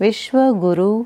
विश्व गुरु